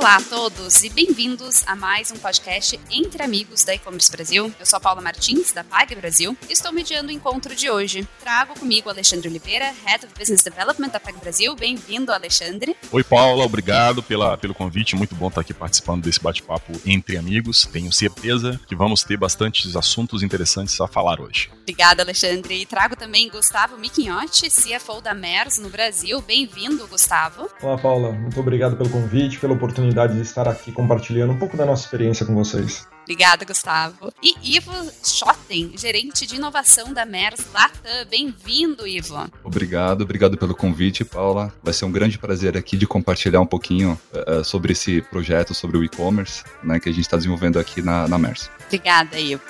Olá a todos e bem-vindos a mais um podcast Entre Amigos da E-Commerce Brasil. Eu sou a Paula Martins, da Pag Brasil, e estou mediando o encontro de hoje. Trago comigo o Alexandre Oliveira, Head of Business Development da Pag Brasil. Bem-vindo, Alexandre. Oi, Paula, obrigado pela, pelo convite. Muito bom estar aqui participando desse bate-papo entre amigos. Tenho certeza que vamos ter bastantes assuntos interessantes a falar hoje. Obrigada, Alexandre. E trago também Gustavo Miquinhotti, CFO da MERS no Brasil. Bem-vindo, Gustavo. Olá, Paula. Muito obrigado pelo convite, pela oportunidade oportunidade de estar aqui compartilhando um pouco da nossa experiência com vocês. Obrigada, Gustavo. E Ivo Schotten, gerente de inovação da MERS Latam. Bem-vindo, Ivo. Obrigado, obrigado pelo convite, Paula. Vai ser um grande prazer aqui de compartilhar um pouquinho uh, sobre esse projeto, sobre o e-commerce, né, que a gente está desenvolvendo aqui na, na MERS. Obrigada, Ivo.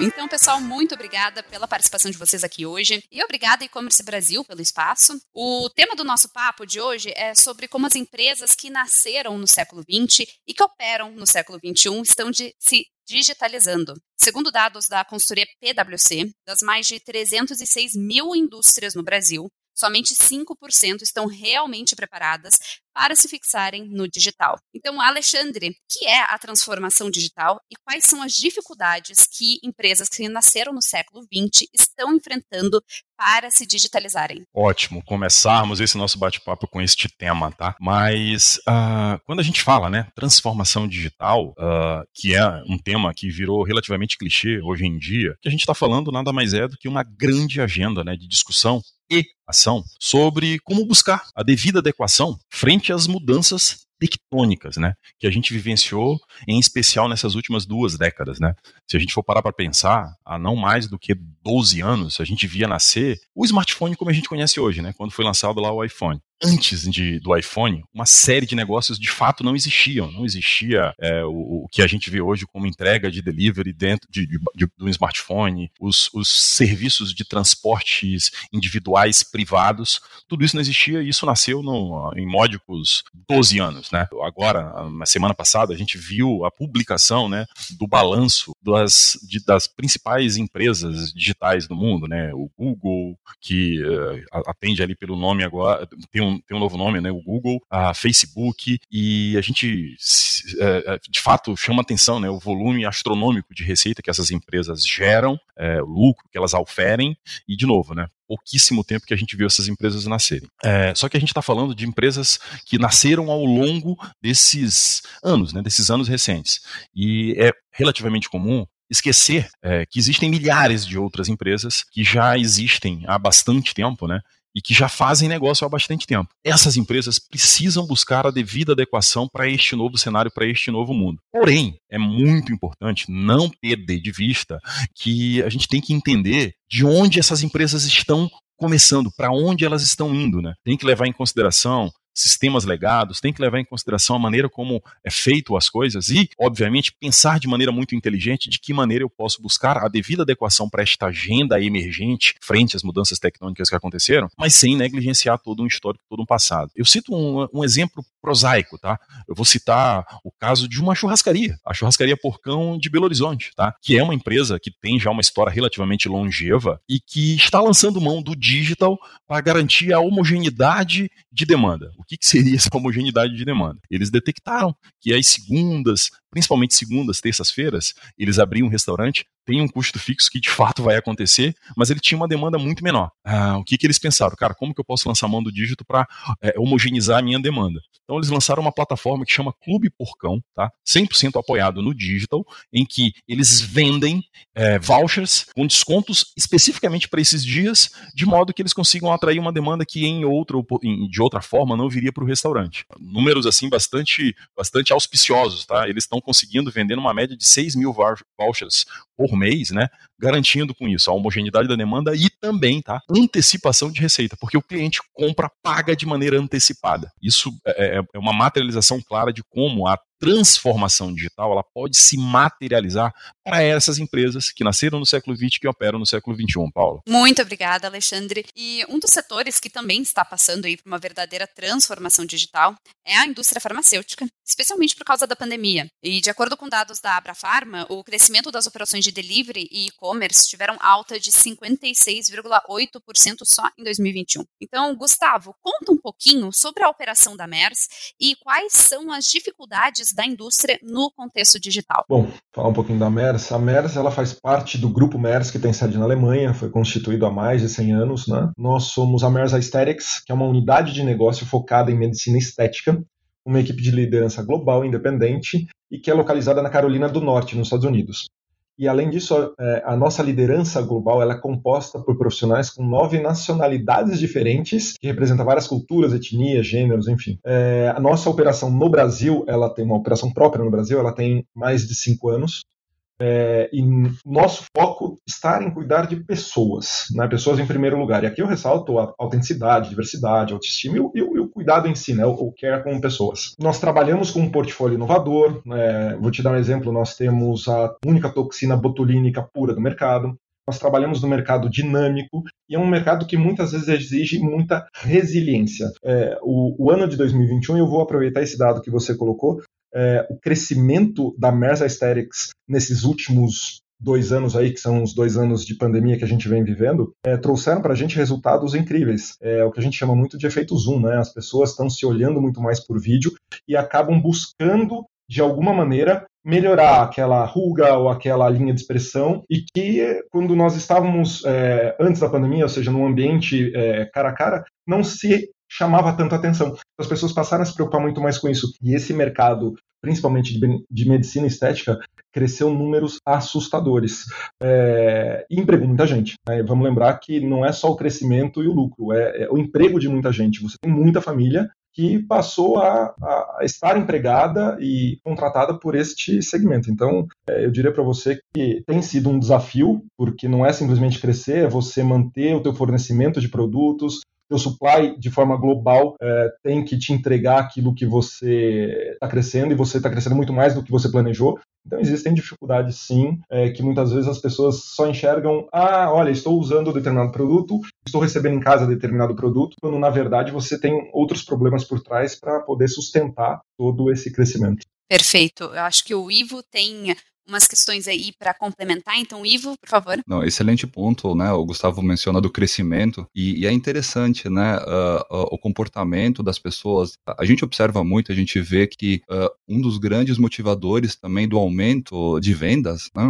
Então, pessoal, muito obrigada pela participação de vocês aqui hoje e obrigada E-Commerce Brasil pelo espaço. O tema do nosso papo de hoje é sobre como as empresas que nasceram no século XX e que operam no século XXI estão de, se digitalizando. Segundo dados da consultoria PwC, das mais de 306 mil indústrias no Brasil, somente 5% estão realmente preparadas para se fixarem no digital. Então, Alexandre, que é a transformação digital e quais são as dificuldades que empresas que nasceram no século XX estão enfrentando para se digitalizarem? Ótimo, começarmos esse nosso bate-papo com este tema, tá? Mas uh, quando a gente fala, né, transformação digital, uh, que é um tema que virou relativamente clichê hoje em dia, que a gente está falando nada mais é do que uma grande agenda, né, de discussão e ação sobre como buscar a devida adequação frente às mudanças tectônicas, né, que a gente vivenciou, em especial nessas últimas duas décadas, né. Se a gente for parar para pensar, há não mais do que 12 anos, a gente via nascer o smartphone como a gente conhece hoje, né, quando foi lançado lá o iPhone antes de, do iPhone, uma série de negócios de fato não existiam. Não existia é, o, o, que a gente vê hoje como entrega de delivery dentro de, de, de, do smartphone, os, os serviços de transportes individuais privados, tudo isso não existia e isso nasceu no, em módicos 12 anos. Né? Agora, na semana passada, a gente viu a publicação né, do balanço das, de, das principais empresas digitais do mundo, né? o Google, que uh, atende ali pelo nome agora, tem um um, tem um novo nome, né? O Google, a Facebook, e a gente é, é, de fato chama atenção, né? O volume astronômico de receita que essas empresas geram, é, o lucro que elas oferem, e de novo, né? pouquíssimo tempo que a gente viu essas empresas nascerem. É, só que a gente está falando de empresas que nasceram ao longo desses anos, né, desses anos recentes. E é relativamente comum esquecer é, que existem milhares de outras empresas que já existem há bastante tempo, né? E que já fazem negócio há bastante tempo. Essas empresas precisam buscar a devida adequação para este novo cenário, para este novo mundo. Porém, é muito importante não perder de vista que a gente tem que entender de onde essas empresas estão começando, para onde elas estão indo, né? Tem que levar em consideração sistemas legados, tem que levar em consideração a maneira como é feito as coisas e, obviamente, pensar de maneira muito inteligente de que maneira eu posso buscar a devida adequação para esta agenda emergente frente às mudanças tectônicas que aconteceram, mas sem negligenciar todo um histórico, todo um passado. Eu cito um, um exemplo prosaico, tá? Eu vou citar o caso de uma churrascaria, a churrascaria Porcão de Belo Horizonte, tá? Que é uma empresa que tem já uma história relativamente longeva e que está lançando mão do digital para garantir a homogeneidade de demanda. O que, que seria essa homogeneidade de demanda? Eles detectaram que as segundas, principalmente segundas, terças-feiras, eles abriam um restaurante, tem um custo fixo que de fato vai acontecer, mas ele tinha uma demanda muito menor. Ah, o que, que eles pensaram? Cara, como que eu posso lançar mão do dígito para é, homogeneizar a minha demanda? Então eles lançaram uma plataforma que chama Clube Porcão, tá? 100% apoiado no digital, em que eles vendem é, vouchers com descontos especificamente para esses dias, de modo que eles consigam atrair uma demanda que em outra, de outra forma não viria para o restaurante. Números assim bastante, bastante auspiciosos, tá? Eles estão conseguindo vender uma média de 6 mil vouchers por mês, né? Garantindo com isso a homogeneidade da demanda e também, tá? Antecipação de receita, porque o cliente compra, paga de maneira antecipada. Isso é, é, é uma materialização clara de como a transformação digital ela pode se materializar para essas empresas que nasceram no século XX e que operam no século XXI, Paulo. Muito obrigada, Alexandre. E um dos setores que também está passando aí por uma verdadeira transformação digital é a indústria farmacêutica, especialmente por causa da pandemia. E de acordo com dados da Abrafarma, o crescimento das operações de delivery e e-commerce tiveram alta de 56,8% só em 2021. Então, Gustavo, conta um pouquinho sobre a operação da MERS e quais são as dificuldades da indústria no contexto digital. Bom, falar um pouquinho da MERS. A MERS ela faz parte do grupo MERS que tem sede na Alemanha, foi constituído há mais de 100 anos. Né? Nós somos a MERS Aesthetics, que é uma unidade de negócio focada em medicina estética, uma equipe de liderança global independente e que é localizada na Carolina do Norte, nos Estados Unidos. E além disso, é, a nossa liderança global é composta por profissionais com nove nacionalidades diferentes, que representam várias culturas, etnias, gêneros, enfim. É, a nossa operação no Brasil, ela tem uma operação própria no Brasil, ela tem mais de cinco anos. É, e nosso foco está em cuidar de pessoas, né? pessoas em primeiro lugar. E aqui eu ressalto a autenticidade, diversidade, autoestima e o, e o cuidado em si, né? o, o care com pessoas. Nós trabalhamos com um portfólio inovador. Né? Vou te dar um exemplo: nós temos a única toxina botulínica pura do mercado. Nós trabalhamos no mercado dinâmico e é um mercado que muitas vezes exige muita resiliência. É, o, o, ano de 2021, eu vou aproveitar esse dado que você colocou é, o crescimento da Merz Aesthetics nesses últimos dois anos aí, que são os dois anos de pandemia que a gente vem vivendo, é, trouxeram para a gente resultados incríveis. É o que a gente chama muito de efeito zoom, né? As pessoas estão se olhando muito mais por vídeo e acabam buscando, de alguma maneira, melhorar aquela ruga ou aquela linha de expressão e que quando nós estávamos é, antes da pandemia, ou seja, num ambiente é, cara a cara, não se chamava tanto atenção. As pessoas passaram a se preocupar muito mais com isso. E esse mercado, principalmente de, medicina estética, cresceu números assustadores. É, e empregou muita gente. Né? Vamos lembrar que não é só o crescimento e o lucro, é, é o emprego de muita gente. Você tem muita família que passou a, a, estar empregada e contratada por este segmento. Então, é, eu diria para você que tem sido um desafio, porque não é simplesmente crescer, é você manter o teu fornecimento de produtos, teu supply de forma global é, tem que te entregar aquilo que você está crescendo e você está crescendo muito mais do que você planejou. Então existem dificuldades sim, é, que muitas vezes as pessoas só enxergam, ah, olha, estou usando determinado produto, estou recebendo em casa determinado produto, quando na verdade você tem outros problemas por trás para poder sustentar todo esse crescimento. Perfeito. Eu acho que o Ivo tem umas questões aí para complementar. Então, Ivo, por favor. Não, excelente ponto, né? O Gustavo menciona do crescimento e, e é interessante, né? Uh, uh, o comportamento das pessoas. A gente observa muito, a gente vê que uh, um dos grandes motivadores também do aumento de vendas né?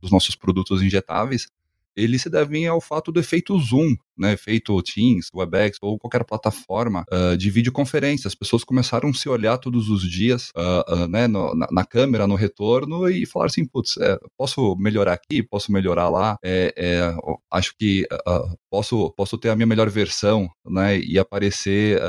dos nossos produtos injetáveis eles se devem ao fato do efeito Zoom, né, efeito Teams, Webex ou qualquer plataforma uh, de videoconferência. As pessoas começaram a se olhar todos os dias uh, uh, né, no, na, na, câmera, no retorno e falar assim, putz, é, posso melhorar aqui, posso melhorar lá, é, é, acho que posso, posso ter a minha melhor versão né, e aparecer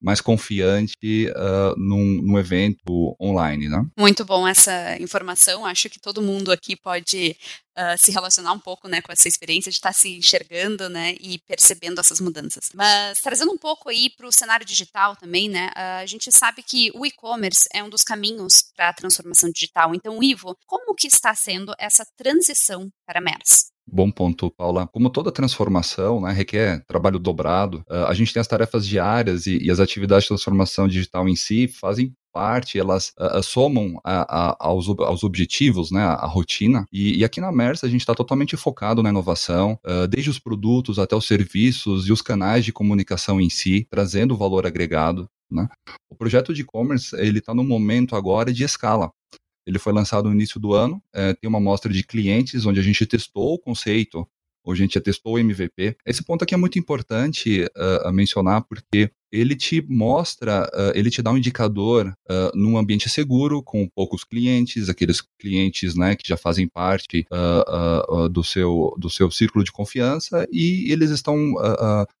mais confiante uh, num, num, evento online, né? Muito bom essa informação. Acho que todo mundo aqui pode uh, se relacionar um pouco, né, com essa experiência de estar tá se enxergando, né, e percebendo essas mudanças. Mas trazendo um pouco aí para o cenário digital também, né, uh, a gente sabe que o e-commerce é um dos caminhos para a transformação digital. Então, Ivo, como que está sendo essa transição para a MERS? Bom ponto, Paula. Como toda transformação né, requer trabalho dobrado, uh, a gente tem as tarefas diárias e, e, as atividades de transformação digital em si fazem parte, elas uh, somam a, a, aos, aos, objetivos, né, a, rotina. E, e, aqui na MERS a gente está totalmente focado na inovação, uh, desde os produtos até os serviços e os canais de comunicação em si, trazendo valor agregado. Né? O projeto de e-commerce ele está no momento agora de escala. Ele foi lançado no início do ano, é, tem uma amostra de clientes onde a gente testou o conceito, onde a gente já testou o MVP. Esse ponto aqui é muito importante uh, mencionar porque ele te mostra, uh, ele te dá um indicador uh, num ambiente seguro, com poucos clientes, aqueles clientes né, que já fazem parte uh, do, seu, do seu círculo de confiança e eles estão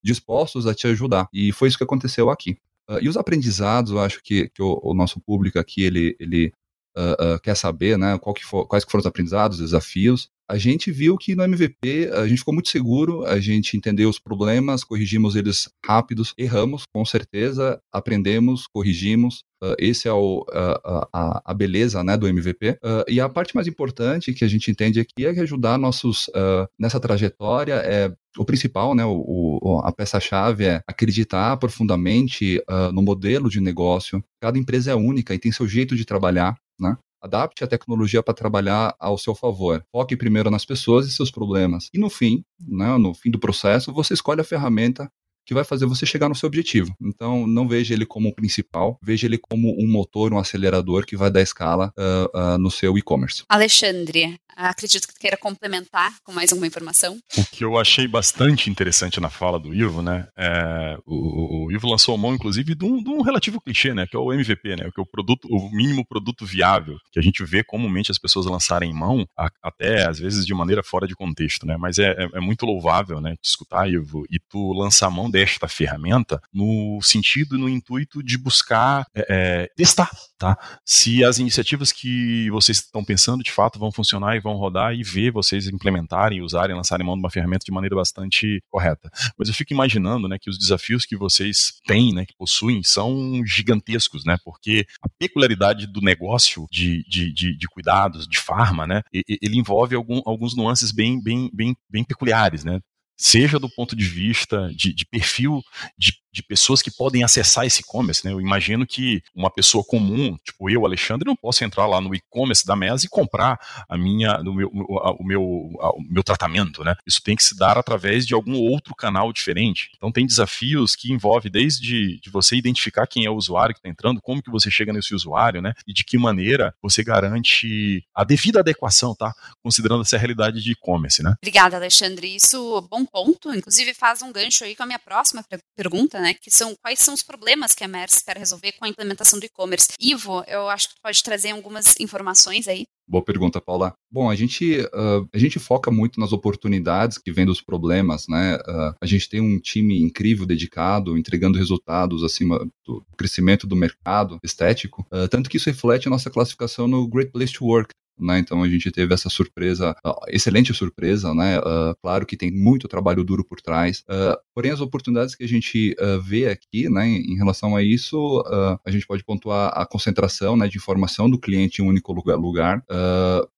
dispostos a te ajudar. E foi isso que aconteceu aqui. e os aprendizados, eu acho que, que o, o nosso público aqui, ele, ele uh, uh, quer saber, né, que for, quais que foram os aprendizados, desafios, a gente viu que no MVP a gente ficou muito seguro, a gente entendeu os problemas, corrigimos eles rápidos, erramos, com certeza, aprendemos, corrigimos. Uh, esse é o, uh, a, a, beleza né, do MVP. Uh, e a parte mais importante que a gente entende aqui é que ajudar nossos nessa trajetória é o principal, né, o, o a peça-chave é acreditar profundamente no modelo de negócio. Cada empresa é única e tem seu jeito de trabalhar. Né? Adapte a tecnologia para trabalhar ao seu favor. Foque primeiro nas pessoas e seus problemas. E no fim, né, no fim do processo, você escolhe a ferramenta que vai fazer você chegar no seu objetivo. Então, não veja ele como o principal, veja ele como um motor, um acelerador que vai dar escala uh, uh, no seu e-commerce. Alexandre, acredito que queira complementar com mais alguma informação. O que eu achei bastante interessante na fala do Ivo, né? É, o, o, Ivo lançou a mão, inclusive, de um, de um, relativo clichê, né? Que é o MVP, né? Que é o produto, o mínimo produto viável, que a gente vê comumente as pessoas lançarem mão, a, até às vezes de maneira fora de contexto, né? Mas é, é, é muito louvável, né? Te escutar, Ivo, e tu lançar a mão desta ferramenta no sentido e no intuito de buscar é, é, testar, tá? Se as iniciativas que vocês estão pensando de fato vão funcionar e vão rodar e ver vocês implementarem, usarem, lançarem mão de uma ferramenta de maneira bastante correta. Mas eu fico imaginando, né, que os desafios que vocês têm, né, que possuem, são gigantescos, né? Porque a peculiaridade do negócio de, de, de, de cuidados, de farma, né, ele envolve algum, alguns nuances bem, bem, bem, bem peculiares, né? Seja do ponto de vista de, de perfil de de pessoas que podem acessar esse e-commerce, né? Eu imagino que uma pessoa comum, tipo eu, Alexandre, não posso entrar lá no e-commerce da Mesa e comprar a minha, o meu, o meu, o meu tratamento, né? Isso tem que se dar através de algum outro canal diferente. Então tem desafios que envolvem desde de você identificar quem é o usuário que está entrando, como que você chega nesse usuário, né? E de que maneira você garante a devida adequação, tá? Considerando essa realidade de e-commerce, né? Obrigada, Alexandre. Isso, bom ponto. Inclusive faz um gancho aí com a minha próxima pergunta, né? Né? Que são quais são os problemas que a MERS espera resolver com a implementação do e-commerce. Ivo, eu acho que tu pode trazer algumas informações aí. Boa pergunta, Paula. Bom, a gente, uh, a gente foca muito nas oportunidades que vêm dos problemas, né? Uh, a gente tem um time incrível, dedicado, entregando resultados acima do crescimento do mercado estético, uh, tanto que isso reflete a nossa classificação no Great Place to Work, né? Então a gente teve essa surpresa, excelente surpresa, né? Uh, claro que tem muito trabalho duro por trás, uh, porém as oportunidades que a gente uh, vê aqui, né, em relação a isso, a gente pode pontuar a concentração, né, de informação do cliente em um único lugar.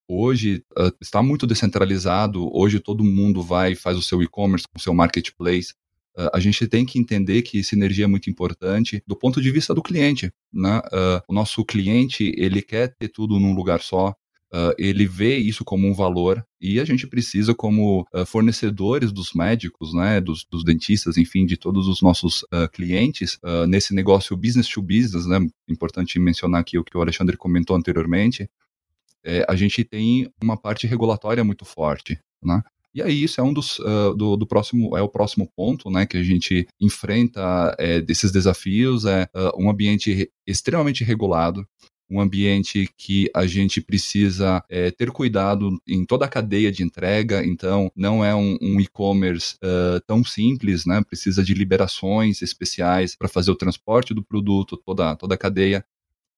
hoje está muito descentralizado, hoje todo mundo vai faz o seu e-commerce com o seu marketplace, a gente tem que entender que sinergia é muito importante do ponto de vista do cliente. Né? Uh, o nosso cliente ele quer ter tudo num lugar só, Uh, ele vê isso como um valor e a gente precisa, como uh, fornecedores dos médicos, né, dos, dos, dentistas, enfim, de todos os nossos uh, clientes, nesse negócio business to business, né, importante mencionar aqui o que o Alexandre comentou anteriormente, é, a gente tem uma parte regulatória muito forte, né? E aí isso é um dos do, do, próximo é o próximo ponto, né, que a gente enfrenta é, desses desafios é um ambiente extremamente regulado um ambiente que a gente precisa é, ter cuidado em toda a cadeia de entrega, então não é um, um e-commerce uh, tão simples, né? Precisa de liberações especiais para fazer o transporte do produto, toda, toda a cadeia.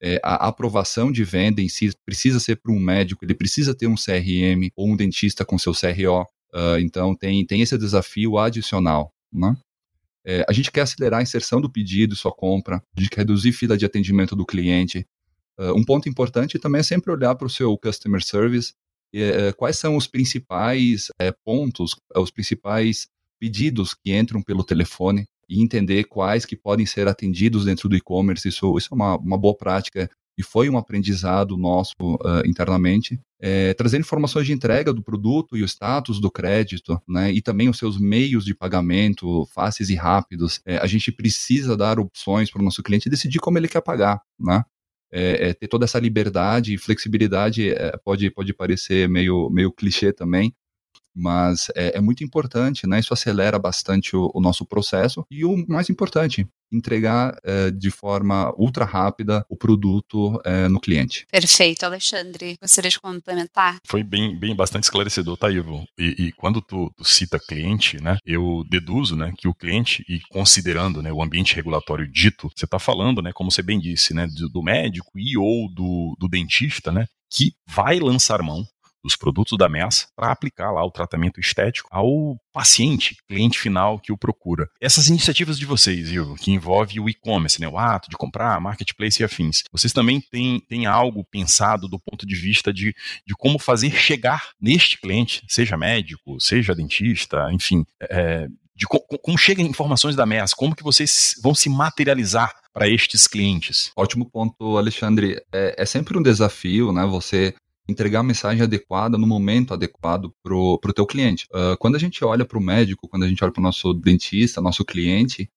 É, a aprovação de venda em si precisa ser para um médico, ele precisa ter um CRM ou um dentista com seu CRO. Uh, então tem, tem esse desafio adicional. Né? É, a gente quer acelerar a inserção do pedido e sua compra, a gente quer reduzir fila de atendimento do cliente, Uh, um ponto importante também é sempre olhar para o seu customer service, uh, quais são os principais uh, pontos, os principais pedidos que entram pelo telefone e entender quais que podem ser atendidos dentro do e-commerce. Isso, isso é uma, uma boa prática e foi um aprendizado nosso uh, internamente, é, informações de entrega do produto e o status do crédito, né, e também os seus meios de pagamento fáceis e rápidos. É, a gente precisa dar opções para o nosso cliente decidir como ele quer pagar, né? É, é, ter toda essa liberdade e flexibilidade é, pode, pode parecer meio, meio clichê também, mas é, é, muito importante, né? Isso acelera bastante o, o, nosso processo e o mais importante, entregar é, de forma ultra rápida o produto é, no cliente. Perfeito, Alexandre. Gostaria de complementar? Foi bem, bem bastante esclarecedor, tá, Ivo? E, e quando tu, tu, cita cliente, né, eu deduzo, né, que o cliente e considerando, né, o ambiente regulatório dito, você está falando, né, como você bem disse, né, do, do médico e ou do, do dentista, né, que vai lançar mão dos produtos da MES para aplicar lá o tratamento estético ao paciente, cliente final que o procura. Essas iniciativas de vocês, que envolve o e-commerce, né, o ato de comprar, marketplace e afins, vocês também têm, têm algo pensado do ponto de vista de, de como fazer chegar neste cliente, seja médico, seja dentista, enfim, é, de co como chegam informações da MES, como que vocês vão se materializar para estes clientes? Ótimo ponto, Alexandre. É, é sempre um desafio, né? Você entregar a mensagem adequada no momento adequado para o teu cliente. Uh, quando a gente olha para o médico, quando a gente olha para o nosso dentista, nosso cliente,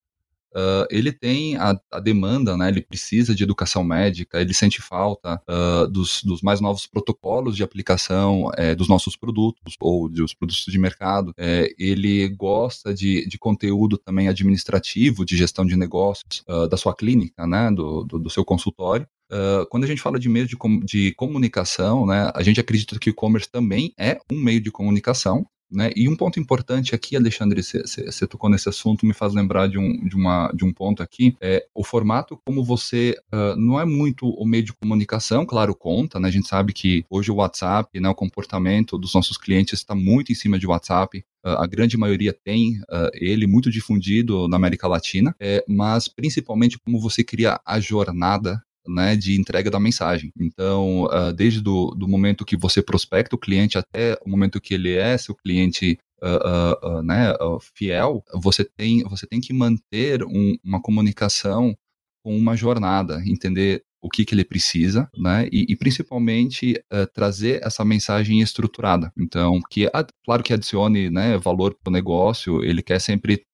uh, ele tem a, a, demanda, né? Ele precisa de educação médica, ele sente falta uh, dos, dos, mais novos protocolos de aplicação é, dos nossos produtos ou dos produtos de mercado. É, ele gosta de, de conteúdo também administrativo, de gestão de negócios da sua clínica, né? do, do, do seu consultório. Uh, quando a gente fala de meio de, com, de comunicação, né, a gente acredita que o e-commerce também é um meio de comunicação. Né? E um ponto importante aqui, Alexandre, você tocou nesse assunto, me faz lembrar de um, de uma, de um ponto aqui, é o formato como você, uh, não é muito o meio de comunicação, claro, conta, né? a gente sabe que hoje o WhatsApp, né, o comportamento dos nossos clientes está muito em cima de WhatsApp, uh, a grande maioria tem uh, ele muito difundido na América Latina, é, mas principalmente como você cria a jornada né, de entrega da mensagem. Então, uh, desde do, do momento que você prospecta o cliente até o momento que ele é seu cliente uh, uh, né, fiel, você tem, você tem que manter um, uma comunicação com uma jornada, entender o que, que ele precisa, né? E, e principalmente uh, trazer essa mensagem estruturada. Então, que claro que adicione né, valor para o negócio, ele quer sempre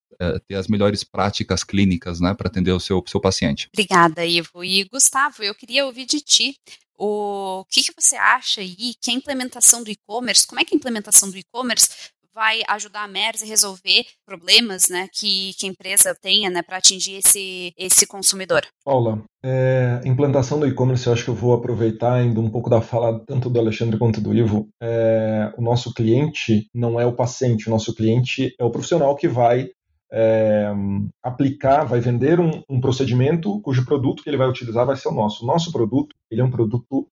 ter as melhores práticas clínicas, né, para atender o seu, seu paciente. Obrigada, Ivo. E Gustavo, eu queria ouvir de ti o que, que você acha aí que a implementação do e-commerce, como é que a implementação do e-commerce vai ajudar a MERS a resolver problemas né, que, que a empresa tenha né, para atingir esse, esse consumidor? Paula, é, implantação do e-commerce, eu acho que eu vou aproveitar ainda um pouco da fala tanto do Alexandre quanto do Ivo. É, o nosso cliente não é o paciente, o nosso cliente é o profissional que vai é, aplicar, vai vender um, um, procedimento cujo produto que ele vai utilizar vai ser o nosso. O nosso produto ele é um produto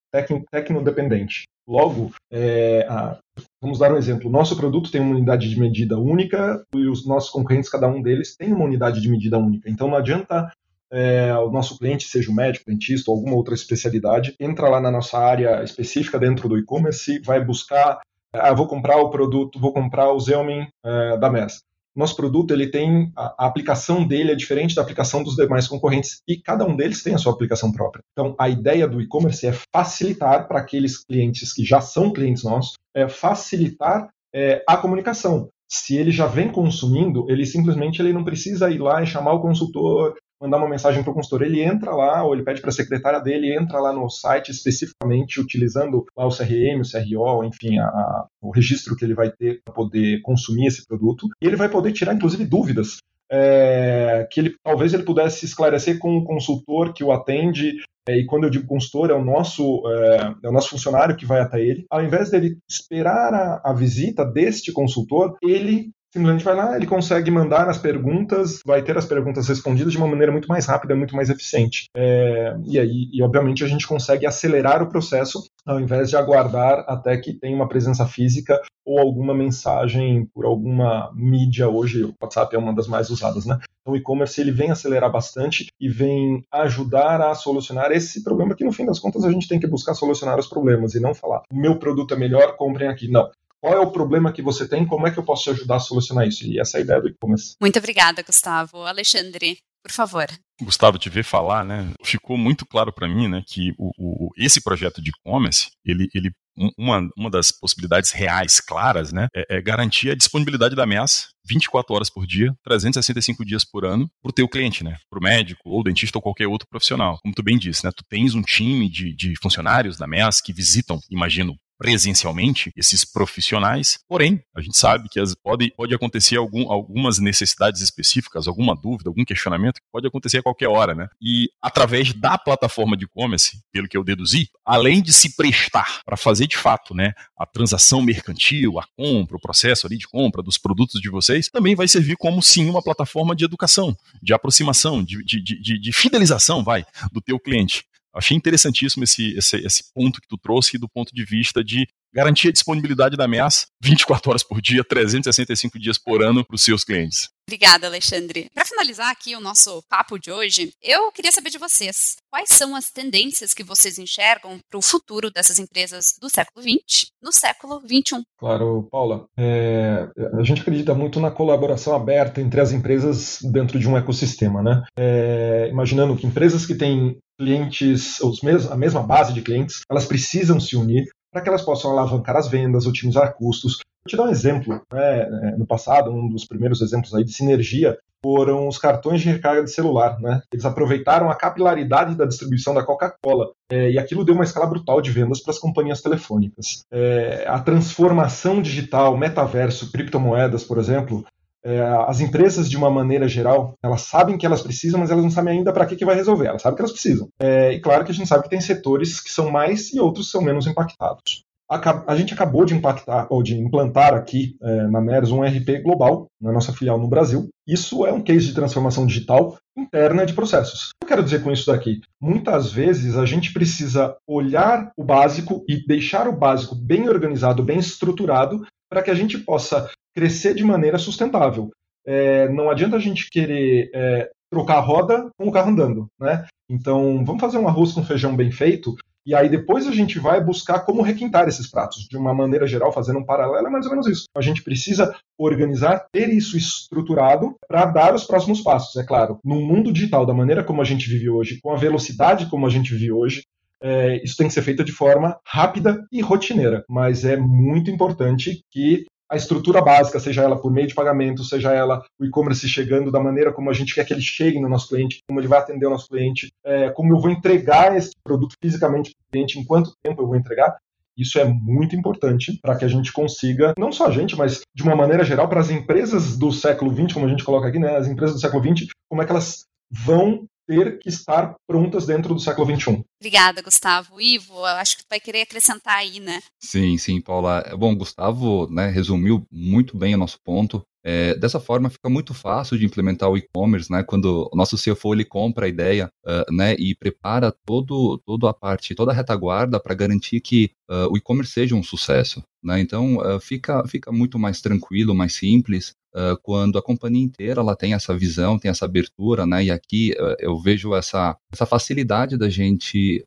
tecno-dependente. Logo, é, a, vamos dar um exemplo. O nosso produto tem uma unidade de medida única e os nossos concorrentes, cada um deles, tem uma unidade de medida única. Então não adianta é, o nosso cliente, seja o médico, dentista ou alguma outra especialidade, entra lá na nossa área específica dentro do e-commerce, vai buscar, ah, vou comprar o produto, vou comprar o Xeomin é, da MES nosso produto ele tem a, a, aplicação dele é diferente da aplicação dos demais concorrentes e cada um deles tem a sua aplicação própria. Então, a ideia do e-commerce é facilitar para aqueles clientes que já são clientes nossos, é facilitar é, a comunicação. Se ele já vem consumindo, ele simplesmente ele não precisa ir lá e chamar o consultor, mandar uma mensagem para o consultor, ele entra lá, ou ele pede para a secretária dele, entra lá no site especificamente utilizando lá o CRM, o CRO, enfim, a, o registro que ele vai ter para poder consumir esse produto, e ele vai poder tirar, inclusive, dúvidas é, que ele talvez ele pudesse esclarecer com o consultor que o atende. É, e quando eu digo consultor, é o nosso é, é, o nosso funcionário que vai até ele. Ao invés dele esperar a, a visita deste consultor, ele simplesmente vai lá, ele consegue mandar as perguntas, vai ter as perguntas respondidas de uma maneira muito mais rápida, muito mais eficiente. É, e aí, e obviamente, a gente consegue acelerar o processo ao invés de aguardar até que tenha uma presença física ou alguma mensagem por alguma mídia. Hoje, o WhatsApp é uma das mais usadas, né? Então, o e-commerce ele vem acelerar bastante e vem ajudar a solucionar esse problema que, no fim das contas, a gente tem que buscar solucionar os problemas e não falar o meu produto é melhor, comprem aqui. Não qual é o problema que você tem, como é que eu posso te ajudar a solucionar isso? E essa é a ideia do e-commerce. Muito obrigada, Gustavo. Alexandre, por favor. Gustavo, te ver falar, né, ficou muito claro para mim, né, que o, o, esse projeto de e-commerce, ele, ele uma, uma das possibilidades reais, claras, né, é, é garantir a disponibilidade da ameaça 24 horas por dia, 365 dias por ano, para o teu cliente, né? Para o médico, ou dentista, ou qualquer outro profissional. Como tu bem disse, né? Tu tens um time de, de funcionários da MEAS que visitam, imagino, presencialmente esses profissionais, porém, a gente sabe que as, pode, pode acontecer algum, algumas necessidades específicas, alguma dúvida, algum questionamento que pode acontecer a qualquer hora, né? E através da plataforma de e-commerce, pelo que eu deduzi, além de se prestar para fazer de fato, né, a transação mercantil, a compra, o processo ali de compra dos produtos de vocês, também vai servir como sim uma plataforma de educação, de aproximação, de, de, de, de fidelização, vai, do teu cliente. Achei interessantíssimo esse, esse, esse ponto que tu trouxe do ponto de vista de garantir a disponibilidade da ameaça 24 horas por dia, 365 dias por ano para os seus clientes. Obrigada, Alexandre. Para finalizar aqui o nosso papo de hoje, eu queria saber de vocês. Quais são as tendências que vocês enxergam para o futuro dessas empresas do século XX no século XXI? Claro, Paula. É, a gente acredita muito na colaboração aberta entre as empresas dentro de um ecossistema, né? É, imaginando que empresas que têm clientes, os mes a mesma base de clientes, elas precisam se unir para que elas possam alavancar as vendas, otimizar custos. Vou te dar um exemplo. Né? É, no passado, um dos primeiros exemplos aí de sinergia foram os cartões de recarga de celular. Né? Eles aproveitaram a capilaridade da distribuição da Coca-Cola é, e aquilo deu uma escala brutal de vendas para as companhias telefônicas. É, a transformação digital, metaverso, criptomoedas, por exemplo, é, as empresas, de uma maneira geral, elas sabem que elas precisam, mas elas não sabem ainda para que, que vai resolver. Elas sabem que elas precisam. É, e claro que a gente sabe que tem setores que são mais e outros são menos impactados. A, gente acabou de impactar ou de implantar aqui é, na MERS um RP global na nossa filial no Brasil. Isso é um case de transformação digital interna de processos. O que eu quero dizer com isso daqui? Muitas vezes a gente precisa olhar o básico e deixar o básico bem organizado, bem estruturado, para que a gente possa crescer de maneira sustentável. É, não adianta a gente querer é, trocar a roda com o carro andando, né? Então, vamos fazer um arroz com feijão bem feito e aí depois a gente vai buscar como requintar esses pratos. De uma maneira geral, fazendo um paralelo, é mais ou menos isso. A gente precisa organizar, ter isso estruturado para dar os próximos passos. É claro, no mundo digital, da maneira como a gente vive hoje, com a velocidade como a gente vive hoje, é, isso tem que ser feito de forma rápida e rotineira. Mas é muito importante que a estrutura básica, seja ela por meio de pagamento, seja ela o e-commerce chegando da maneira como a gente quer que ele chegue no nosso cliente, como ele vai atender o nosso cliente, é, como eu vou entregar esse produto fisicamente para o cliente, em quanto tempo eu vou entregar. Isso é muito importante para que a gente consiga, não só a gente, mas de uma maneira geral, para as empresas do século XX, como a gente coloca aqui, né, as empresas do século XX, como é que elas vão ter que estar prontas dentro do século XXI. Obrigada, Gustavo. Ivo, acho que tu vai querer acrescentar aí, né? Sim, sim, Paula. Bom, Gustavo né, resumiu muito bem o nosso ponto. É, dessa forma, fica muito fácil de implementar o e-commerce, né? Quando o nosso CFO ele compra a ideia, uh, né, e prepara todo, toda a parte, toda a retaguarda para garantir que uh, o e-commerce seja um sucesso, né? Então, uh, fica, fica muito mais tranquilo, mais simples. quando a companhia inteira ela tem essa visão, tem essa abertura, né? E aqui eu vejo essa, essa facilidade da gente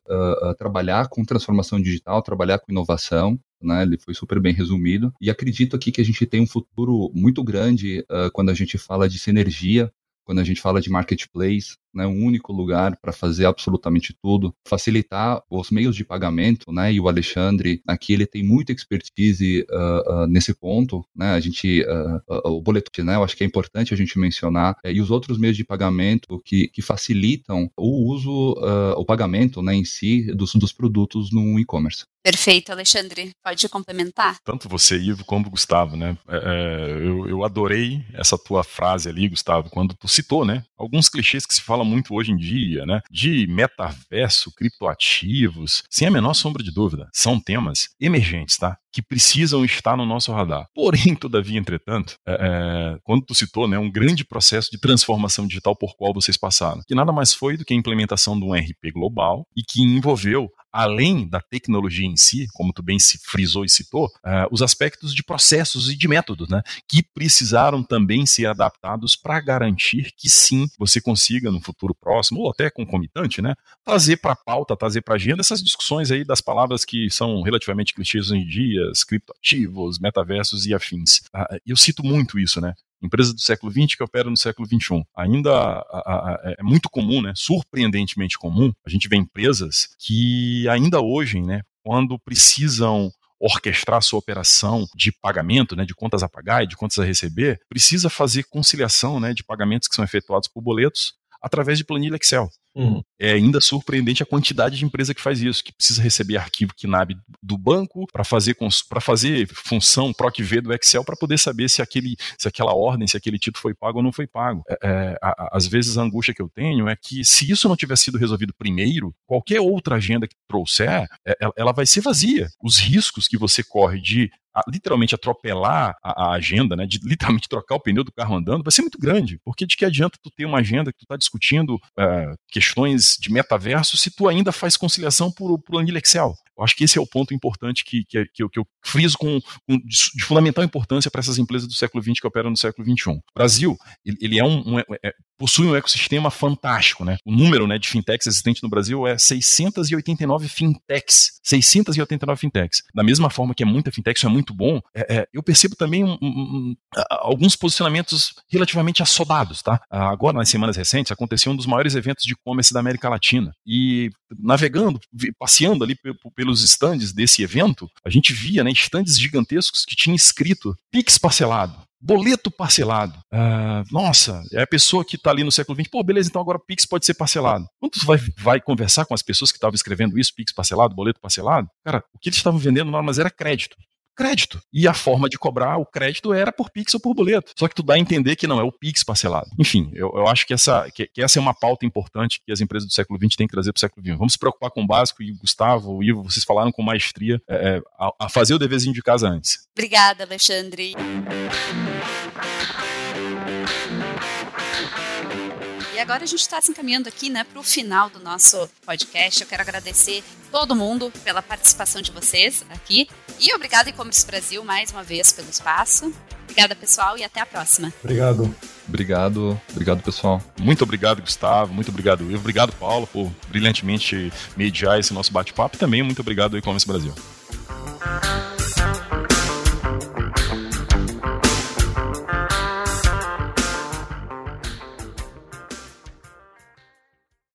trabalhar com transformação digital, trabalhar com inovação, né? Ele foi super bem resumido. E acredito aqui que a gente tem um futuro muito grande uh, quando a gente fala de sinergia, quando a gente fala de marketplace, né, um único lugar para fazer absolutamente tudo, facilitar os meios de pagamento, né, e o Alexandre aqui ele tem muita expertise uh, uh, nesse ponto, né, a gente, uh, o boletim, né, eu acho que é importante a gente mencionar, e os outros meios de pagamento que, que facilitam o uso, o pagamento, né, em si dos, dos produtos no e-commerce. Perfeito, Alexandre. Pode complementar? Tanto você, Ivo, como o Gustavo, né? É, é, eu, eu adorei essa tua frase ali, Gustavo, quando tu citou, né? Alguns clichês que se falam muito hoje em dia, né? De metaverso, criptoativos, sem a menor sombra de dúvida. São temas emergentes, tá? Que precisam estar no nosso radar. Porém, todavia, entretanto, é, é, quando tu citou né, um grande processo de transformação digital por qual vocês passaram, que nada mais foi do que a implementação de um RP global e que envolveu além da tecnologia em si, como tu bem se frisou e citou, uh, os aspectos de processos e de métodos, né, que precisaram também ser adaptados para garantir que sim, você consiga no futuro próximo, ou até concomitante, né, trazer para a pauta, trazer para a agenda essas discussões aí das palavras que são relativamente clichês hoje em dia, criptoativos, metaversos e afins. Uh, eu cito muito isso, né, empresa do século XX que opera no século XXI. Ainda a, a, a, é muito comum, né, surpreendentemente comum, a gente vê empresas que ainda hoje, né, quando precisam orquestrar sua operação de pagamento, né, de contas a pagar e de contas a receber, precisa fazer conciliação né, de pagamentos que são efetuados por boletos através de planilha Excel. Uhum. é ainda surpreendente a quantidade de empresa que faz isso, que precisa receber arquivo KNAB do banco para fazer para fazer função PROC-V do Excel para poder saber se aquele se aquela ordem, se aquele título foi pago ou não foi pago. É, é, a, às vezes a angústia que eu tenho é que se isso não tiver sido resolvido primeiro, qualquer outra agenda que trouxer, é, ela vai ser vazia. Os riscos que você corre de literalmente atropelar a, a, agenda, né, de literalmente trocar o pneu do carro andando, vai ser muito grande. Porque de que adianta tu ter uma agenda que tu está discutindo uh, questões de metaverso se tu ainda faz conciliação por, por planilha Excel? Eu acho que esse é o ponto importante que, que, que, eu, que eu friso com, com de, fundamental importância para essas empresas do século XX que operam no século XXI. O Brasil, ele, ele é um, um é, é, possui um ecossistema fantástico, né? O número né, de fintechs existentes no Brasil é 689 fintechs. 689 fintechs. Da mesma forma que é muita fintech, isso é muito bom, é, é, eu percebo também um, um, alguns posicionamentos relativamente assodados, tá? Agora, nas semanas recentes, aconteceu um dos maiores eventos de e-commerce da América Latina. E navegando, passeando ali pelos stands desse evento, a gente via né, stands gigantescos que tinham escrito Pix parcelado, boleto parcelado. Ah, nossa, é a pessoa que está ali no século XX, pô, beleza, então agora Pix pode ser parcelado. Quando você vai, vai conversar com as pessoas que estavam escrevendo isso, Pix parcelado, boleto parcelado, cara, o que eles estavam vendendo nada mais era crédito crédito. E a forma de cobrar o crédito era por Pix ou por boleto. Só que tu dá a entender que não, é o Pix parcelado. Enfim, eu, eu acho que essa, que, que, essa é uma pauta importante que as empresas do século XX têm que trazer para o século XXI. Vamos se preocupar com o básico, e Gustavo, o Ivo, vocês falaram com maestria é, é a, a fazer o deverzinho de casa antes. Obrigada, Alexandre. Agora a gente está se encaminhando aqui né, para o final do nosso podcast. Eu quero agradecer todo mundo pela participação de vocês aqui. E obrigado E-Commerce Brasil mais uma vez pelo espaço. Obrigada, pessoal, e até a próxima. Obrigado. Obrigado, obrigado, pessoal. Muito obrigado, Gustavo. Muito obrigado, Ivo. Obrigado, Paulo, por brilhantemente mediar esse nosso bate-papo. E também muito obrigado, E-Commerce Brasil.